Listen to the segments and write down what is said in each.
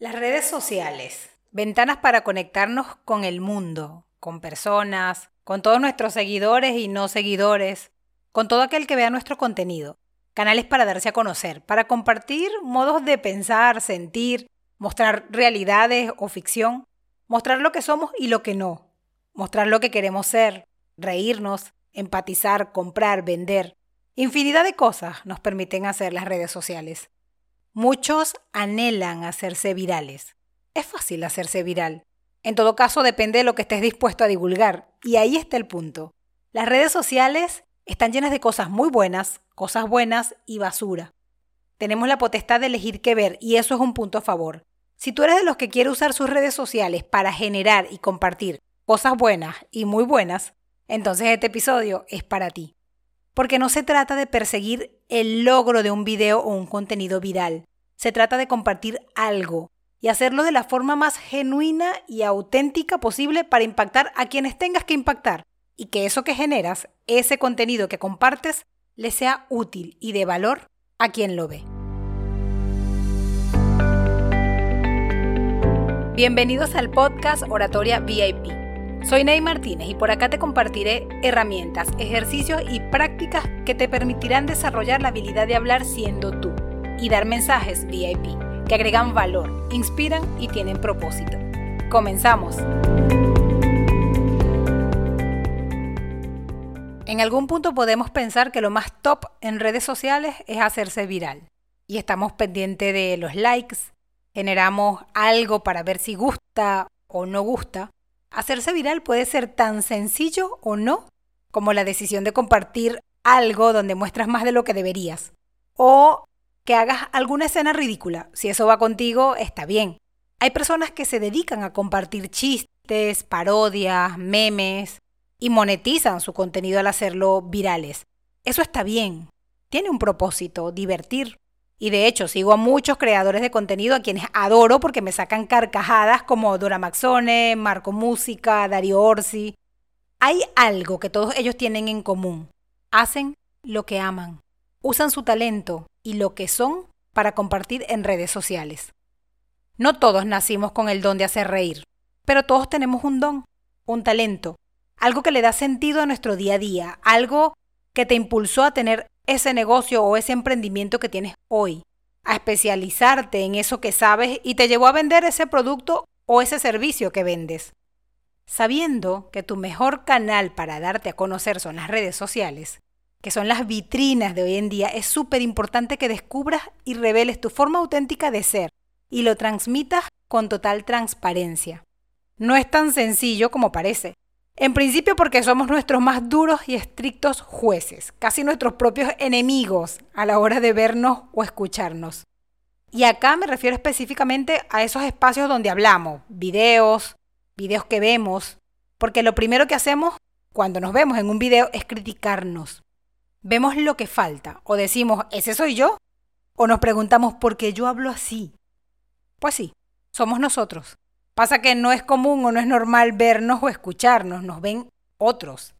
Las redes sociales, ventanas para conectarnos con el mundo, con personas, con todos nuestros seguidores y no seguidores, con todo aquel que vea nuestro contenido, canales para darse a conocer, para compartir modos de pensar, sentir, mostrar realidades o ficción, mostrar lo que somos y lo que no, mostrar lo que queremos ser, reírnos, empatizar, comprar, vender. Infinidad de cosas nos permiten hacer las redes sociales. Muchos anhelan hacerse virales. Es fácil hacerse viral. En todo caso, depende de lo que estés dispuesto a divulgar. Y ahí está el punto. Las redes sociales están llenas de cosas muy buenas, cosas buenas y basura. Tenemos la potestad de elegir qué ver y eso es un punto a favor. Si tú eres de los que quiere usar sus redes sociales para generar y compartir cosas buenas y muy buenas, entonces este episodio es para ti. Porque no se trata de perseguir el logro de un video o un contenido viral. Se trata de compartir algo y hacerlo de la forma más genuina y auténtica posible para impactar a quienes tengas que impactar y que eso que generas, ese contenido que compartes, le sea útil y de valor a quien lo ve. Bienvenidos al podcast Oratoria VIP. Soy Ney Martínez y por acá te compartiré herramientas, ejercicios y prácticas que te permitirán desarrollar la habilidad de hablar siendo tú y dar mensajes VIP que agregan valor, inspiran y tienen propósito. Comenzamos. En algún punto podemos pensar que lo más top en redes sociales es hacerse viral. Y estamos pendientes de los likes, generamos algo para ver si gusta o no gusta. Hacerse viral puede ser tan sencillo o no como la decisión de compartir algo donde muestras más de lo que deberías. O que hagas alguna escena ridícula. Si eso va contigo, está bien. Hay personas que se dedican a compartir chistes, parodias, memes y monetizan su contenido al hacerlo virales. Eso está bien. Tiene un propósito, divertir. Y de hecho, sigo a muchos creadores de contenido a quienes adoro porque me sacan carcajadas como Dora Maxone, Marco Música, Dario Orsi. Hay algo que todos ellos tienen en común. Hacen lo que aman. Usan su talento y lo que son para compartir en redes sociales. No todos nacimos con el don de hacer reír, pero todos tenemos un don, un talento, algo que le da sentido a nuestro día a día, algo que te impulsó a tener ese negocio o ese emprendimiento que tienes hoy, a especializarte en eso que sabes y te llevó a vender ese producto o ese servicio que vendes. Sabiendo que tu mejor canal para darte a conocer son las redes sociales, que son las vitrinas de hoy en día, es súper importante que descubras y reveles tu forma auténtica de ser y lo transmitas con total transparencia. No es tan sencillo como parece. En principio porque somos nuestros más duros y estrictos jueces, casi nuestros propios enemigos a la hora de vernos o escucharnos. Y acá me refiero específicamente a esos espacios donde hablamos, videos, videos que vemos, porque lo primero que hacemos cuando nos vemos en un video es criticarnos. Vemos lo que falta o decimos, ¿ese soy yo? O nos preguntamos, ¿por qué yo hablo así? Pues sí, somos nosotros. Pasa que no es común o no es normal vernos o escucharnos, nos ven otros.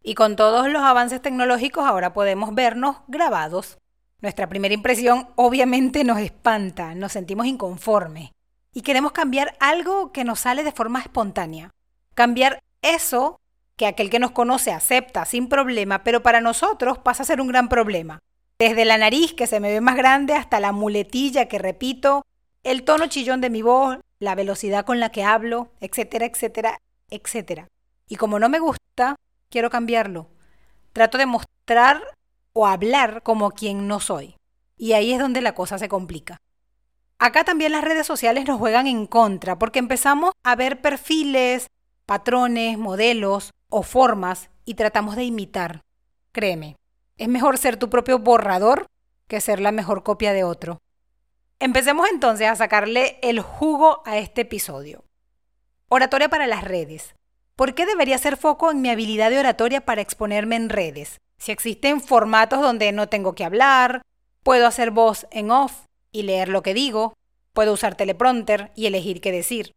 Y con todos los avances tecnológicos ahora podemos vernos grabados. Nuestra primera impresión obviamente nos espanta, nos sentimos inconformes y queremos cambiar algo que nos sale de forma espontánea. Cambiar eso que aquel que nos conoce acepta sin problema, pero para nosotros pasa a ser un gran problema. Desde la nariz que se me ve más grande hasta la muletilla que repito, el tono chillón de mi voz, la velocidad con la que hablo, etcétera, etcétera, etcétera. Y como no me gusta, quiero cambiarlo. Trato de mostrar o hablar como quien no soy. Y ahí es donde la cosa se complica. Acá también las redes sociales nos juegan en contra porque empezamos a ver perfiles, patrones, modelos o formas y tratamos de imitar. Créeme, es mejor ser tu propio borrador que ser la mejor copia de otro. Empecemos entonces a sacarle el jugo a este episodio. Oratoria para las redes. ¿Por qué debería hacer foco en mi habilidad de oratoria para exponerme en redes? Si existen formatos donde no tengo que hablar, puedo hacer voz en off y leer lo que digo, puedo usar teleprompter y elegir qué decir.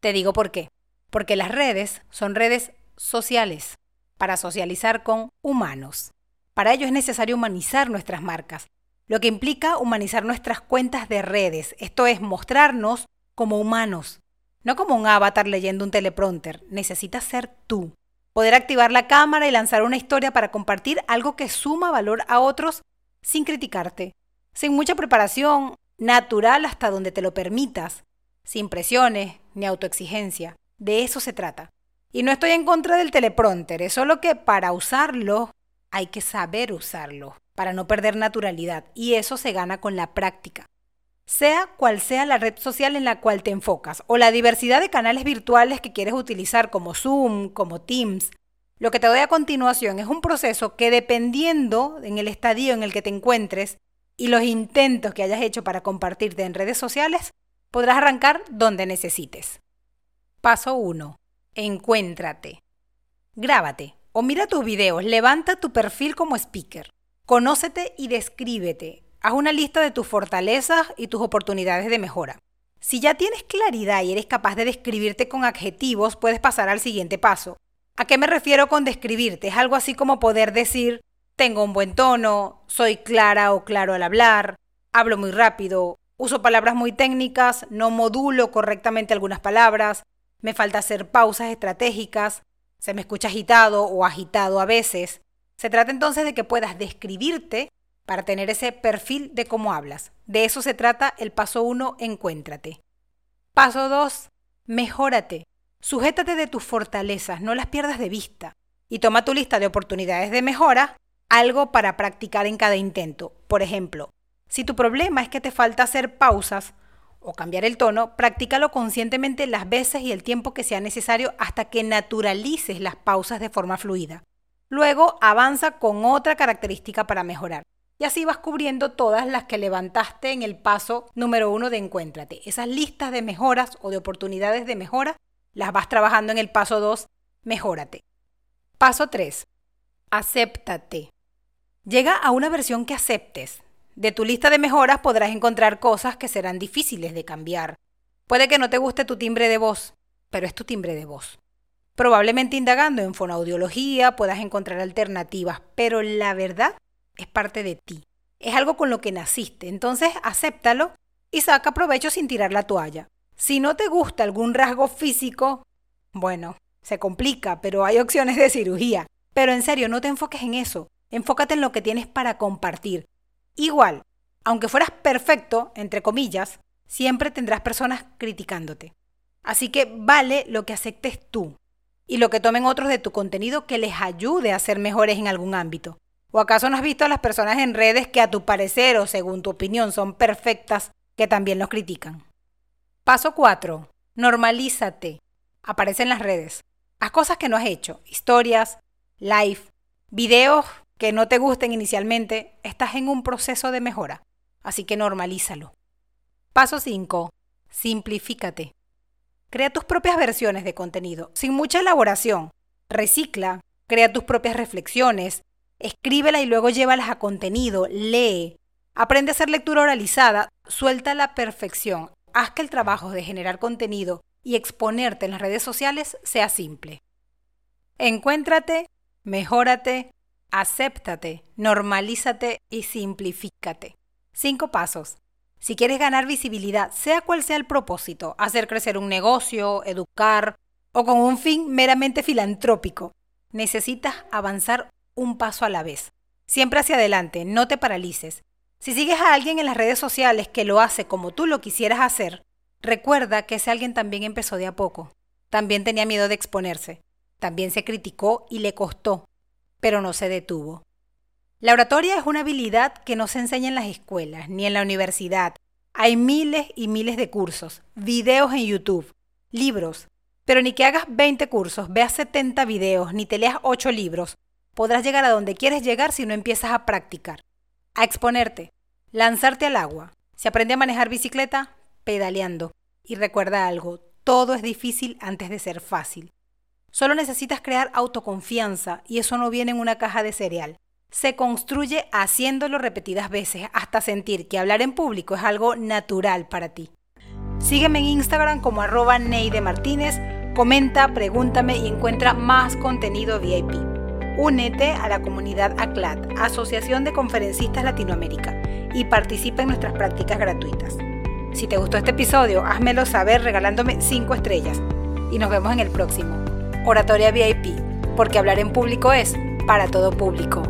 Te digo por qué. Porque las redes son redes sociales, para socializar con humanos. Para ello es necesario humanizar nuestras marcas, lo que implica humanizar nuestras cuentas de redes, esto es mostrarnos como humanos, no como un avatar leyendo un teleprompter. Necesitas ser tú. Poder activar la cámara y lanzar una historia para compartir algo que suma valor a otros sin criticarte, sin mucha preparación, natural hasta donde te lo permitas, sin presiones ni autoexigencia. De eso se trata. Y no estoy en contra del teleprompter, es solo que para usarlo hay que saber usarlo, para no perder naturalidad, y eso se gana con la práctica. Sea cual sea la red social en la cual te enfocas, o la diversidad de canales virtuales que quieres utilizar como Zoom, como Teams, lo que te doy a continuación es un proceso que dependiendo en el estadio en el que te encuentres y los intentos que hayas hecho para compartirte en redes sociales, podrás arrancar donde necesites. Paso 1. Encuéntrate. Grábate o mira tus videos, levanta tu perfil como speaker. Conócete y descríbete. Haz una lista de tus fortalezas y tus oportunidades de mejora. Si ya tienes claridad y eres capaz de describirte con adjetivos, puedes pasar al siguiente paso. ¿A qué me refiero con describirte? Es algo así como poder decir, tengo un buen tono, soy clara o claro al hablar, hablo muy rápido, uso palabras muy técnicas, no modulo correctamente algunas palabras, me falta hacer pausas estratégicas, se me escucha agitado o agitado a veces. Se trata entonces de que puedas describirte para tener ese perfil de cómo hablas. De eso se trata el paso 1, encuéntrate. Paso 2, mejórate. Sujétate de tus fortalezas, no las pierdas de vista. Y toma tu lista de oportunidades de mejora, algo para practicar en cada intento. Por ejemplo, si tu problema es que te falta hacer pausas, o cambiar el tono, practícalo conscientemente las veces y el tiempo que sea necesario hasta que naturalices las pausas de forma fluida. Luego avanza con otra característica para mejorar. Y así vas cubriendo todas las que levantaste en el paso número uno de Encuéntrate. Esas listas de mejoras o de oportunidades de mejora las vas trabajando en el paso 2, Mejórate. Paso 3. Acéptate. Llega a una versión que aceptes, de tu lista de mejoras podrás encontrar cosas que serán difíciles de cambiar. Puede que no te guste tu timbre de voz, pero es tu timbre de voz. Probablemente indagando en fonoaudiología puedas encontrar alternativas, pero la verdad es parte de ti. Es algo con lo que naciste, entonces acéptalo y saca provecho sin tirar la toalla. Si no te gusta algún rasgo físico, bueno, se complica, pero hay opciones de cirugía. Pero en serio, no te enfoques en eso. Enfócate en lo que tienes para compartir. Igual, aunque fueras perfecto, entre comillas, siempre tendrás personas criticándote. Así que vale lo que aceptes tú y lo que tomen otros de tu contenido que les ayude a ser mejores en algún ámbito. ¿O acaso no has visto a las personas en redes que a tu parecer o según tu opinión son perfectas que también los critican? Paso 4. Normalízate. Aparece en las redes. Haz cosas que no has hecho. Historias, live, videos que no te gusten inicialmente, estás en un proceso de mejora, así que normalízalo. Paso 5. Simplifícate. Crea tus propias versiones de contenido, sin mucha elaboración. Recicla, crea tus propias reflexiones, escríbela y luego llévalas a contenido, lee. Aprende a hacer lectura oralizada, suelta la perfección, haz que el trabajo de generar contenido y exponerte en las redes sociales sea simple. Encuéntrate, mejórate, acéptate, normalízate y simplifícate. Cinco pasos. Si quieres ganar visibilidad, sea cual sea el propósito, hacer crecer un negocio, educar o con un fin meramente filantrópico, necesitas avanzar un paso a la vez. Siempre hacia adelante, no te paralices. Si sigues a alguien en las redes sociales que lo hace como tú lo quisieras hacer, recuerda que ese alguien también empezó de a poco. También tenía miedo de exponerse. También se criticó y le costó pero no se detuvo. La oratoria es una habilidad que no se enseña en las escuelas ni en la universidad. Hay miles y miles de cursos, videos en YouTube, libros, pero ni que hagas 20 cursos, veas 70 videos, ni te leas 8 libros, podrás llegar a donde quieres llegar si no empiezas a practicar, a exponerte, lanzarte al agua. Si aprende a manejar bicicleta, pedaleando. Y recuerda algo, todo es difícil antes de ser fácil. Solo necesitas crear autoconfianza y eso no viene en una caja de cereal. Se construye haciéndolo repetidas veces hasta sentir que hablar en público es algo natural para ti. Sígueme en Instagram como arroba Neide Martínez, comenta, pregúntame y encuentra más contenido VIP. Únete a la comunidad ACLAT, Asociación de Conferencistas Latinoamérica, y participa en nuestras prácticas gratuitas. Si te gustó este episodio, házmelo saber regalándome 5 estrellas. Y nos vemos en el próximo. Oratoria VIP, porque hablar en público es para todo público.